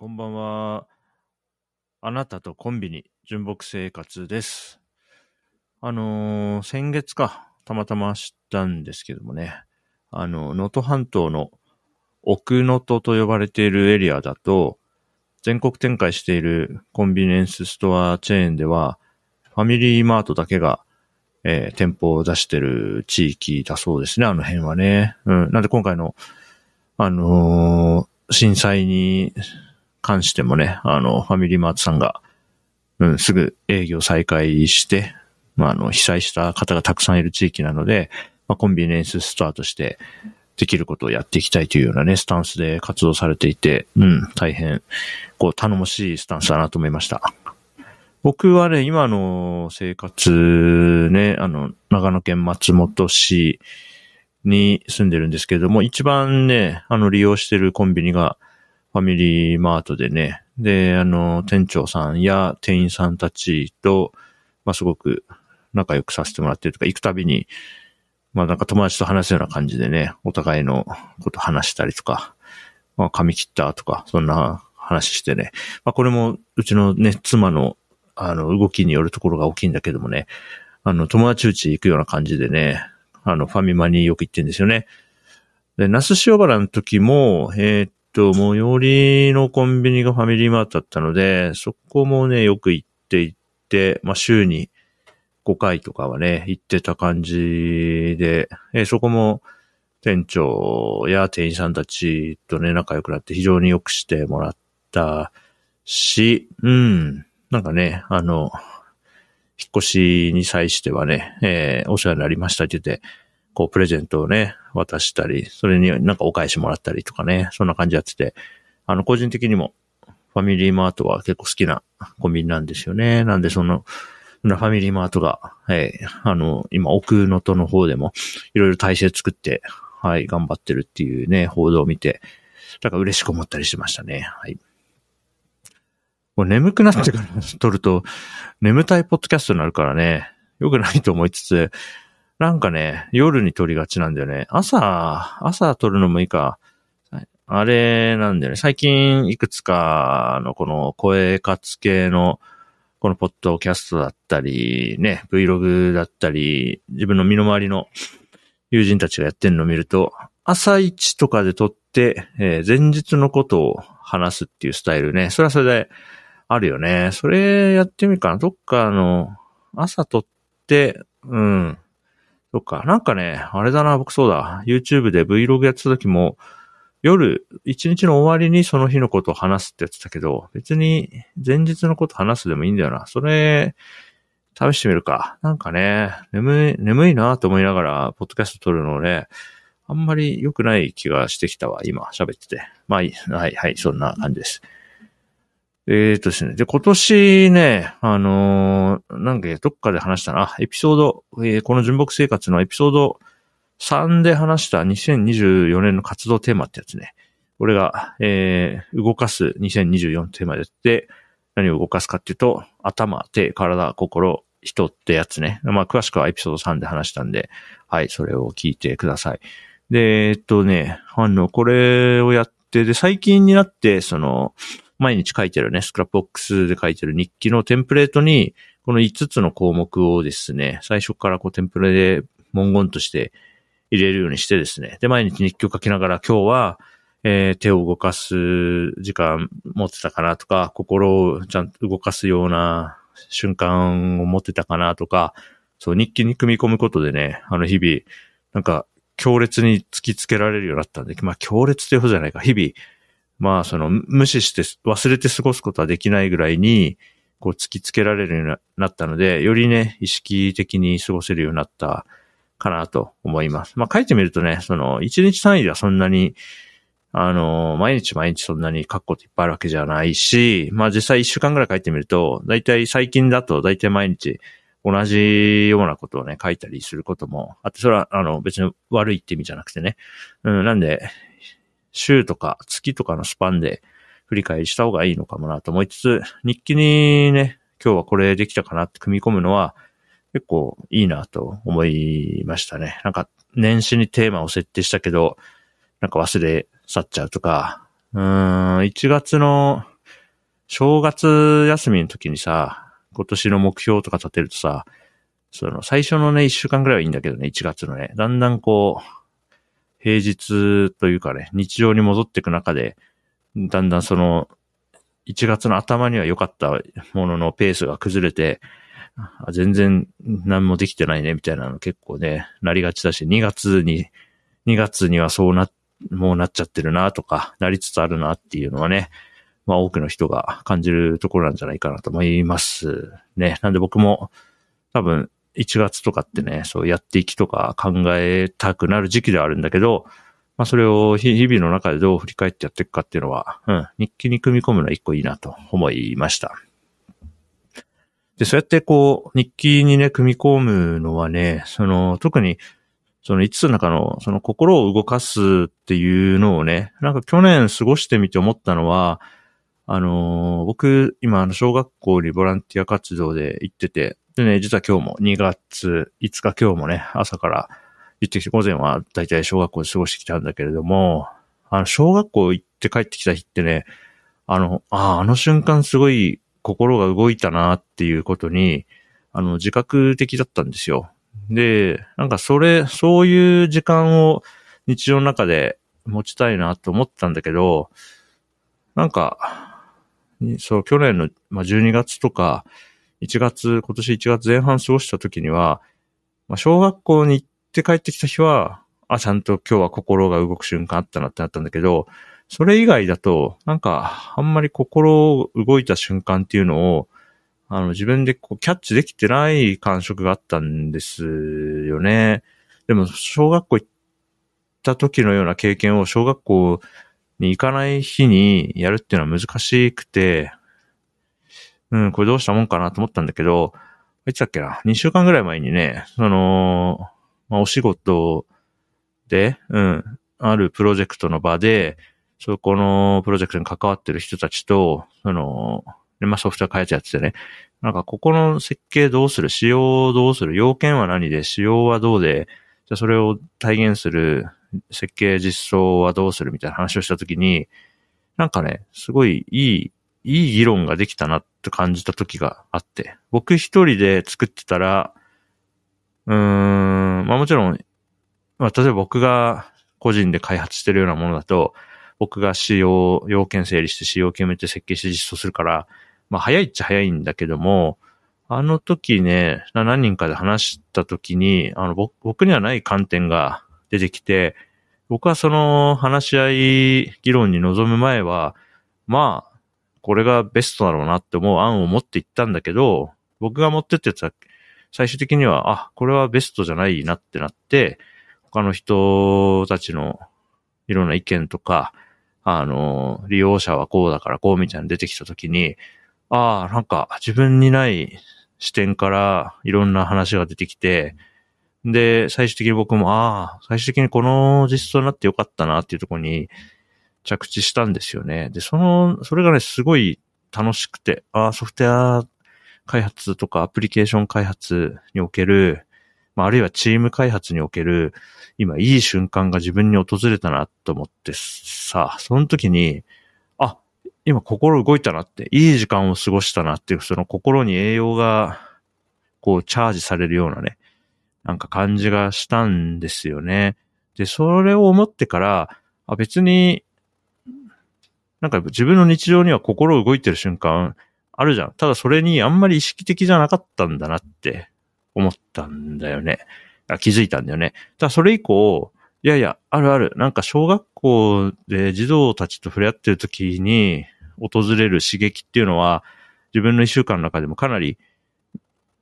こんばんは。あなたとコンビニ、純木生活です。あのー先月か、たまたま知ったんですけどもね、あの、能登半島の奥能登と呼ばれているエリアだと、全国展開しているコンビニエンスストアチェーンでは、ファミリーマートだけが、えー店舗を出してる地域だそうですね、あの辺はね。うん。なんで今回の、あのー震災に関してもね、あの、ファミリーマートさんが、うん、すぐ営業再開して、まあ、あの、被災した方がたくさんいる地域なので、まあ、コンビニエンスストアとしてできることをやっていきたいというようなね、スタンスで活動されていて、うん、大変、こう、頼もしいスタンスだなと思いました。僕はね、今の生活ね、あの、長野県松本市に住んでるんですけれども、一番ね、あの、利用してるコンビニが、ファミリーマートでね、で、あの、店長さんや店員さんたちと、まあ、すごく仲良くさせてもらってるとか、行くたびに、まあ、なんか友達と話すような感じでね、お互いのこと話したりとか、まあ、髪切ったとか、そんな話してね。まあ、これも、うちのね、妻の、あの、動きによるところが大きいんだけどもね、あの、友達うち行くような感じでね、あの、ファミマによく行ってんですよね。で、那須塩原の時も、えーっと、最寄りのコンビニがファミリーマートだったので、そこもね、よく行って行って、まあ、週に5回とかはね、行ってた感じで、えーそこも店長や店員さんたちとね、仲良くなって非常に良くしてもらったし、うん、なんかね、あの、引っ越しに際してはね、えーお世話になりましたって言って、こう、プレゼントをね、渡したり、それになんかお返しもらったりとかね、そんな感じやってて、あの、個人的にも、ファミリーマートは結構好きなコンビニなんですよね。なんで、その、ファミリーマートが、はい、あの、今、奥能登の方でも、いろいろ体制作って、はい、頑張ってるっていうね、報道を見て、だか嬉しく思ったりしましたね。はい。もう眠くなってから撮ると、眠たいポッドキャストになるからね、良くないと思いつつ、なんかね、夜に撮りがちなんだよね。朝、朝撮るのもいいか。あれなんだよね。最近いくつかのこの声活系のこのポッドキャストだったり、ね、Vlog だったり、自分の身の回りの友人たちがやってるのを見ると、朝一とかで撮って、えー前日のことを話すっていうスタイルね。それはそれであるよね。それやってみるかな。どっかあの、朝撮って、うん。そっか。なんかね、あれだな、僕そうだ。YouTube で Vlog やってた時も、夜、一日の終わりにその日のことを話すってやってたけど、別に前日のこと話すでもいいんだよな。それ、試してみるか。なんかね、眠い、眠いなと思いながら、ポッドキャスト撮るのね、あんまり良くない気がしてきたわ、今、喋ってて。まあいい、はい、はい、そんな感じです。えーとですね。で、今年ね、あのーなんかどっかで話したな、エピソード、えーこの純木生活のエピソード3で話した2024年の活動テーマってやつね。俺が、えー動かす2024テーマでやって、何を動かすかっていうと、頭、手、体、心、人ってやつね。まあ、詳しくはエピソード3で話したんで、はい、それを聞いてください。で、えっとね、あの、これをやって、で、最近になって、その、毎日書いてるね、 Scrapbox で書いてる日記のテンプレートに、この5つの項目をですね、最初からこうテンプレで文言として入れるようにしてですね、で、毎日日記を書きながら今日は、えー手を動かす時間持ってたかなとか、心をちゃんと動かすような瞬間を持ってたかなとか、そう、日記に組み込むことでね、あの日々、なんか、強烈に突きつけられるようになったんで、まあ、強烈っていうほどじゃないか、日々、まあ、その、無視して忘れて過ごすことはできないぐらいに、こう、突きつけられるようになったので、よりね、意識的に過ごせるようになったかなと思います。まあ、書いてみるとね、その、1日単位ではそんなに、あの、毎日毎日そんなに書くこといっぱいあるわけじゃないし、まあ実際1週間ぐらい書いてみると、だいたい最近だとだいたい毎日同じようなことをね、書いたりすることもあって、それはあの別に悪いって意味じゃなくてね。うん、なんで、週とか月とかのスパンで振り返りした方がいいのかもなと思いつつ、日記にね、今日はこれできたかなって組み込むのは結構いいなと思いましたね。なんか年始にテーマを設定したけど、なんか忘れ去っちゃうとか、うーん、1月の正月休みの時にさ、今年の目標とか立てるとさ、その最初のね、一週間ぐらいはいいんだけどね、1月のね、だんだんこう、平日というかね、日常に戻っていく中で、だんだんその、1月の頭には良かったもののペースが崩れて、全然何もできてないね、みたいなの結構ね、なりがちだし、2月に、2月にはそうな、もうなっちゃってるなとか、なりつつあるなっていうのはね、まあ多くの人が感じるところなんじゃないかなと思いますね。なんで僕も多分1月とかってね、そうやっていきとか考えたくなる時期ではあるんだけど、まあそれを日々の中でどう振り返ってやっていくかっていうのは、うん、日記に組み込むのは一個いいなと思いました。で、そうやってこう、日記にね、組み込むのはね、その、特に、その5つの中の、その心を動かすっていうのをね、なんか去年過ごしてみて思ったのは、あのー、僕、今、あの、小学校にボランティア活動で行ってて、でね、実は今日も2月5日今日もね、朝から行ってきて、午前はだいたい小学校で過ごしてきたんだけれども、あの、小学校行って帰ってきた日ってね、あの、ああ、あの瞬間すごい心が動いたなっていうことに、あの、自覚的だったんですよ。で、なんかそれ、そういう時間を日常の中で持ちたいなと思ったんだけど、なんか、そう、去年の、まあ、12月とか、1月、今年1月前半過ごした時には、まあ、小学校に行って帰ってきた日は、あ、ちゃんと今日は心が動く瞬間あったなってなったんだけど、それ以外だと、なんか、あんまり心動いた瞬間っていうのを、あの、自分でこう、キャッチできてない感触があったんですよね。でも、小学校行った時のような経験を小学校に行かない日にやるっていうのは難しくて、うん、これどうしたもんかなと思ったんだけど、いつだっけな ?2 週間ぐらい前にね、その、まあ、お仕事で、うん、あるプロジェクトの場で、そこのプロジェクトに関わってる人たちと、その、まあ、ソフトウェア開発やっててね、なんかここの設計どうする？仕様どうする？要件は何で？仕様はどうで、じゃそれを体現する設計実装はどうする？みたいな話をしたときに、なんかね、すごいいい、いい議論ができたなって感じた時があって、僕一人で作ってたら、うーん、まあもちろん、まあ例えば僕が個人で開発してるようなものだと、僕が仕様、要件整理して仕様を決めて設計して実装するから、まあ早いっちゃ早いんだけども、あの時ね、何人かで話した時に、あの僕にはない観点が出てきて、僕はその話し合い議論に臨む前は、まあ、これがベストだろうなって思う案を持っていったんだけど、僕が持ってってた最終的には、あ、これはベストじゃないなってなって、他の人たちのいろんな意見とか、あの、利用者はこうだからこうみたいな出てきたときに、ああ、なんか自分にない視点からいろんな話が出てきて、で、最終的に僕も、ああ、最終的にこの実装になってよかったなっていうところに着地したんですよね。で、その、それがね、すごい楽しくて、ああ、ソフトウェア開発とかアプリケーション開発における、まあ、あるいはチーム開発における、今いい瞬間が自分に訪れたなと思ってさ、その時に、あ、今心動いたなって、いい時間を過ごしたなっていう、その心に栄養が、こう、チャージされるようなね、なんか感じがしたんですよね。で、それを思ってから、あ、別に、なんか自分の日常には心動いてる瞬間あるじゃん。ただそれにあんまり意識的じゃなかったんだなって思ったんだよね。気づいたんだよね。ただそれ以降、いやいや、あるある。なんか小学校で児童たちと触れ合ってる時に訪れる刺激っていうのは、自分の一週間の中でもかなり、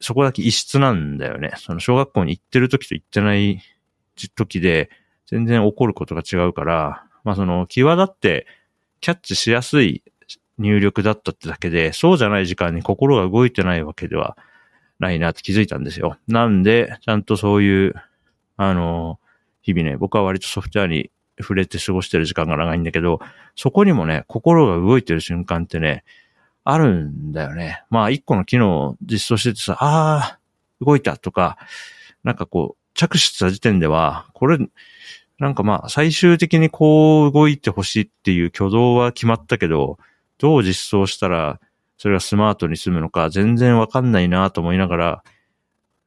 そこだけ異質なんだよね。その小学校に行ってる時と行ってない時で、全然起こることが違うから、まあその、際立ってキャッチしやすい入力だったってだけで、そうじゃない時間に心が動いてないわけではないなって気づいたんですよ。なんで、ちゃんとそういう、あの、日々ね、僕は割とソフトウェアに触れて過ごしてる時間が長いんだけど、そこにもね、心が動いてる瞬間ってね、あるんだよね。まあ、一個の機能を実装しててさ、ああ、動いたとか、なんかこう、着手した時点では、これ、なんかまあ、最終的にこう動いてほしいっていう挙動は決まったけど、どう実装したら、それがスマートに済むのか全然わかんないなと思いながら、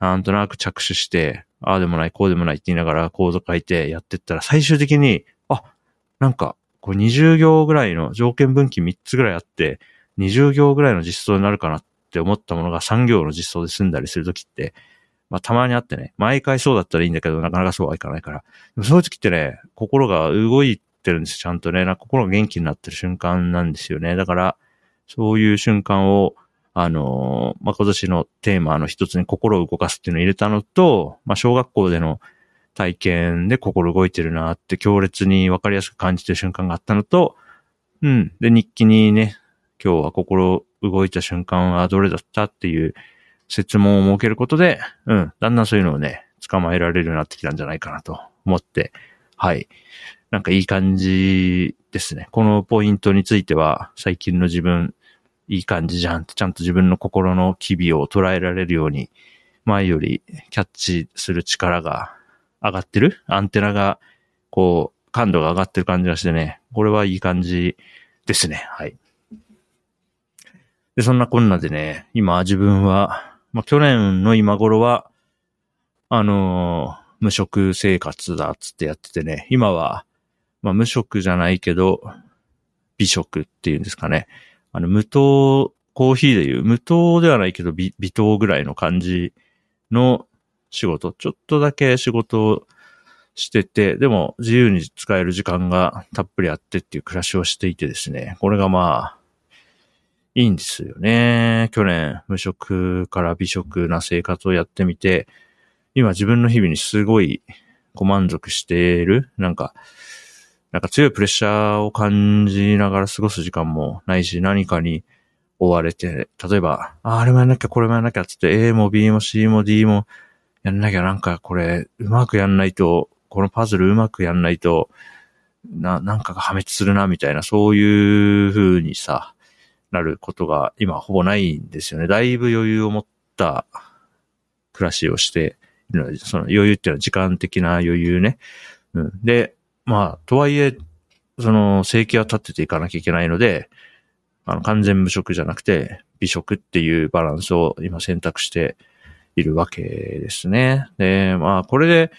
なんとなく着手して、ああでもない、こうでもないって言いながらコード書いてやってったら最終的に、あ、なんか、こう20行ぐらいの条件分岐3つぐらいあって、20行ぐらいの実装になるかなって思ったものが3行の実装で済んだりするときって、まあたまにあってね、毎回そうだったらいいんだけど、なかなかそうはいかないから。でもそういう時ってね、心が動いてるんですよちゃんとね。なんか心が元気になってる瞬間なんですよね。だから、そういう瞬間を、あのー、まあ、今年のテーマの一つに心を動かすっていうのを入れたのと、まあ、小学校での体験で心動いてるなって強烈にわかりやすく感じてる瞬間があったのと、うん。で、日記にね、今日は心動いた瞬間はどれだったっていう説問を設けることで、うん、だんだんそういうのをね、捕まえられるようになってきたんじゃないかなと思って、はい。なんかいい感じですね。このポイントについては、最近の自分、いい感じじゃんって、ちゃんと自分の心の機微を捉えられるように、前よりキャッチする力が上がってる？アンテナが、こう、感度が上がってる感じがしてね、これはいい感じですね。はい。で、そんなこんなでね、今自分は、まあ、去年の今頃は、あのー、無職生活だっつってやっててね、今は、まあ、無職じゃないけど、美食っていうんですかね。あの、無糖、コーヒーでいう、無糖ではないけど微、微糖ぐらいの感じの仕事、ちょっとだけ仕事をしてて、でも自由に使える時間がたっぷりあってっていう暮らしをしていてですね、これがまあ、いいんですよね。去年、無職から美食な生活をやってみて、今自分の日々にすごいご満足している。なんか、なんか強いプレッシャーを感じながら過ごす時間もないし、何かに追われて、例えば、ああれもやんなきゃ、これもやんなきゃつって、A も B も C も D もやんなきゃ、なんかこれ、うまくやんないと、このパズルうまくやんないと、な、なんかが破滅するな、みたいな、そういう風にさ、なることが今ほぼないんですよね。だいぶ余裕を持った暮らしをしているので、その余裕っていうのは時間的な余裕ね。うん。で、まあ、とはいえ、その、正規は立てていかなきゃいけないので、あの、完全無職じゃなくて、美食っていうバランスを今選択しているわけですね。で、まあ、これで、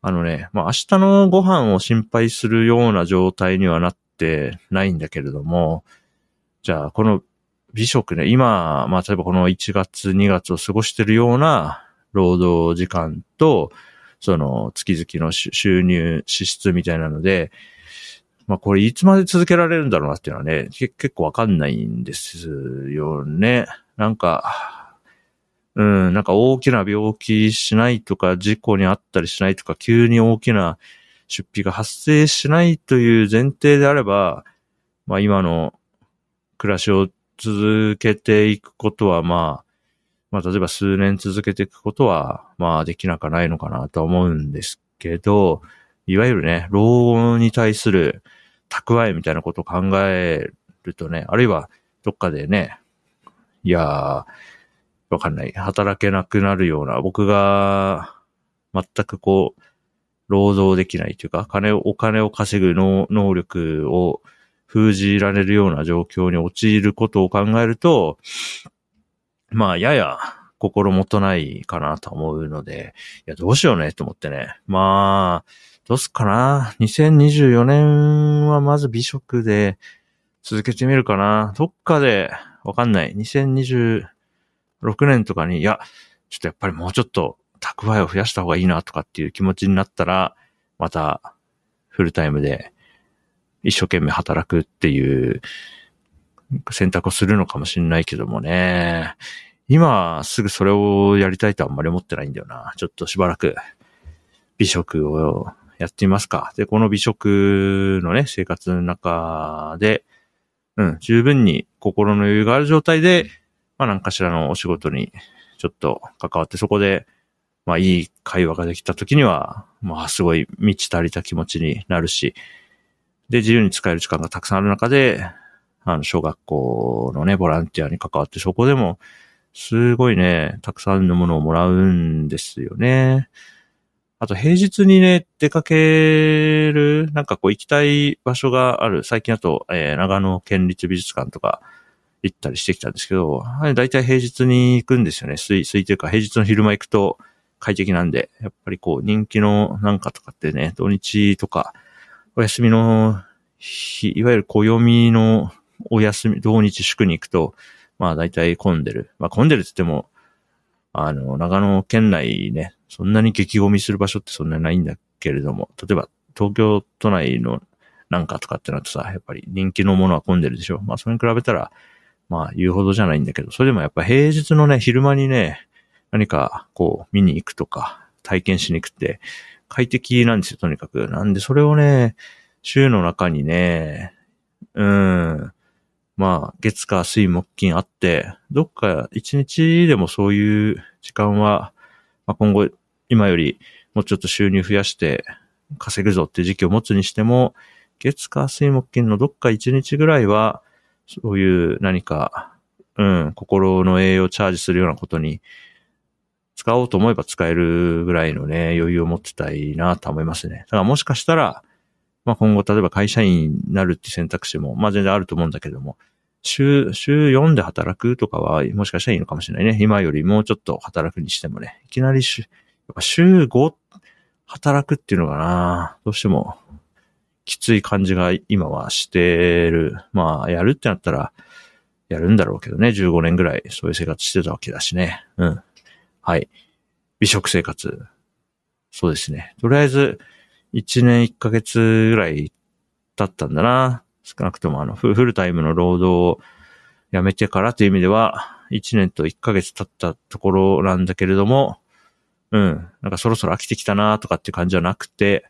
あのね、まあ、明日のご飯を心配するような状態にはなってないんだけれども、じゃあ、この美食ね、今、まあ、例えばこの1月、2月を過ごしてるような労働時間と、その月々の収入、支出みたいなので、まあこれいつまで続けられるんだろうなっていうのはね、結構わかんないんですよね。なんか、うん、なんか大きな病気しないとか、事故にあったりしないとか、急に大きな出費が発生しないという前提であれば、まあ今の暮らしを続けていくことは、まあ、まあ、例えば数年続けていくことは、まあ、できなくないのかなと思うんですけど、いわゆるね、老後に対する蓄えみたいなことを考えるとね、あるいはどっかでね、いやー、わかんない。働けなくなるような、僕が全くこう、労働できないというか、金を、お金を稼ぐ能力を封じられるような状況に陥ることを考えると、まあ、やや心もとないかなと思うので、いや、どうしようねと思ってね。まあ、どうすっかな。2024年はまず美食で続けてみるかな。どっかで、わかんない。2026年とかに、いや、ちょっとやっぱりもうちょっと蓄えを増やした方がいいなとかっていう気持ちになったら、またフルタイムで一生懸命働くっていう選択をするのかもしれないけどもね。今すぐそれをやりたいとあんまり思ってないんだよな。ちょっとしばらく美食をやってみますか。で、この美食のね、生活の中で、うん、十分に心の余裕がある状態で、まあ何かしらのお仕事にちょっと関わってそこで、まあいい会話ができた時には、まあすごい満ち足りた気持ちになるし、で、自由に使える時間がたくさんある中で、あの、小学校のね、ボランティアに関わって、そこでも、すごいね、たくさんのものをもらうんですよね。あと平日にね、出かける、なんかこう行きたい場所がある。最近だと、えー、長野県立美術館とか行ったりしてきたんですけど、はい、大体平日に行くんですよね。水、水というか平日の昼間行くと快適なんで、やっぱりこう人気のなんかとかってね、土日とか、お休みの日、いわゆる暦のお休み、土日祝に行くと、まあ大体混んでる。まあ混んでるって言っても、あの、長野県内ね、そんなに激ゴミする場所ってそんなにないんだけれども、例えば東京都内のなんかとかってなるとさ、やっぱり人気のものは混んでるでしょ。まあそれに比べたら、まあ言うほどじゃないんだけど、それでもやっぱ平日のね、昼間にね、何かこう見に行くとか、体験しに行くって快適なんですよ、とにかく。なんでそれをね、週の中にね、うん、まあ、月火水木金あって、どっか一日でもそういう時間は、まあ、今後、今よりもうちょっと収入増やして稼ぐぞっていう時期を持つにしても、月火水木金のどっか一日ぐらいは、そういう何か、うん、心の栄養をチャージするようなことに使おうと思えば使えるぐらいのね、余裕を持ってたいなと思いますね。だからもしかしたら、まあ今後例えば会社員になるって選択肢も、まあ全然あると思うんだけども、週、週4で働くとかは、もしかしたらいいのかもしれないね。今よりもうちょっと働くにしてもね。いきなり週、やっぱ週5働くっていうのかな。どうしても、きつい感じが今はしてる。まあ、やるってなったら、やるんだろうけどね。15年ぐらいそういう生活してたわけだしね。うん。はい。美食生活。そうですね。とりあえず、1年1ヶ月ぐらい経ったんだな。少なくともあの、フルタイムの労働を辞めてからという意味では、1年と1ヶ月経ったところなんだけれども、うん、なんかそろそろ飽きてきたなとかっていう感じじゃなくて、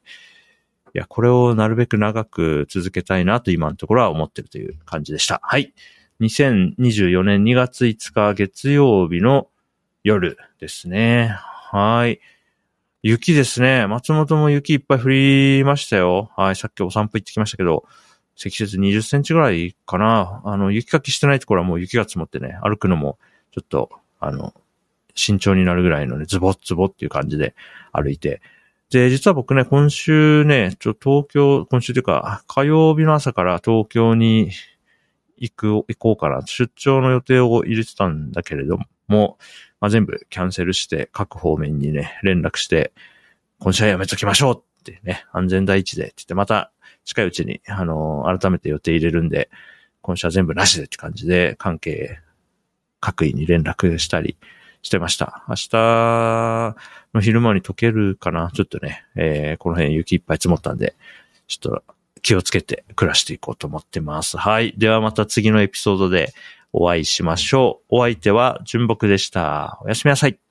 いや、これをなるべく長く続けたいなと今のところは思ってるという感じでした。はい。2024年2月5日月曜日の夜ですね。はい。雪ですね。松本も雪いっぱい降りましたよ。はい。さっきお散歩行ってきましたけど、積雪20センチぐらいかな。あの、雪かきしてないところはもう雪が積もってね、歩くのもちょっと、あの、慎重になるぐらいのね、ズボッズボっていう感じで歩いて。で、実は僕ね、今週ね、ちょ、東京、今週というか、火曜日の朝から東京に行く、行こうかな。出張の予定を入れてたんだけれども、まあ、全部キャンセルして、各方面にね、連絡して、今週はやめときましょうってね、安全第一でって言って、また近いうちに、あの、改めて予定入れるんで、今週は全部なしでって感じで、関係各位に連絡したりしてました。明日の昼間に溶けるかなちょっとね、えー、この辺雪いっぱい積もったんで、ちょっと気をつけて暮らしていこうと思ってます。はい。ではまた次のエピソードでお会いしましょう。お相手は純木でした。おやすみなさい。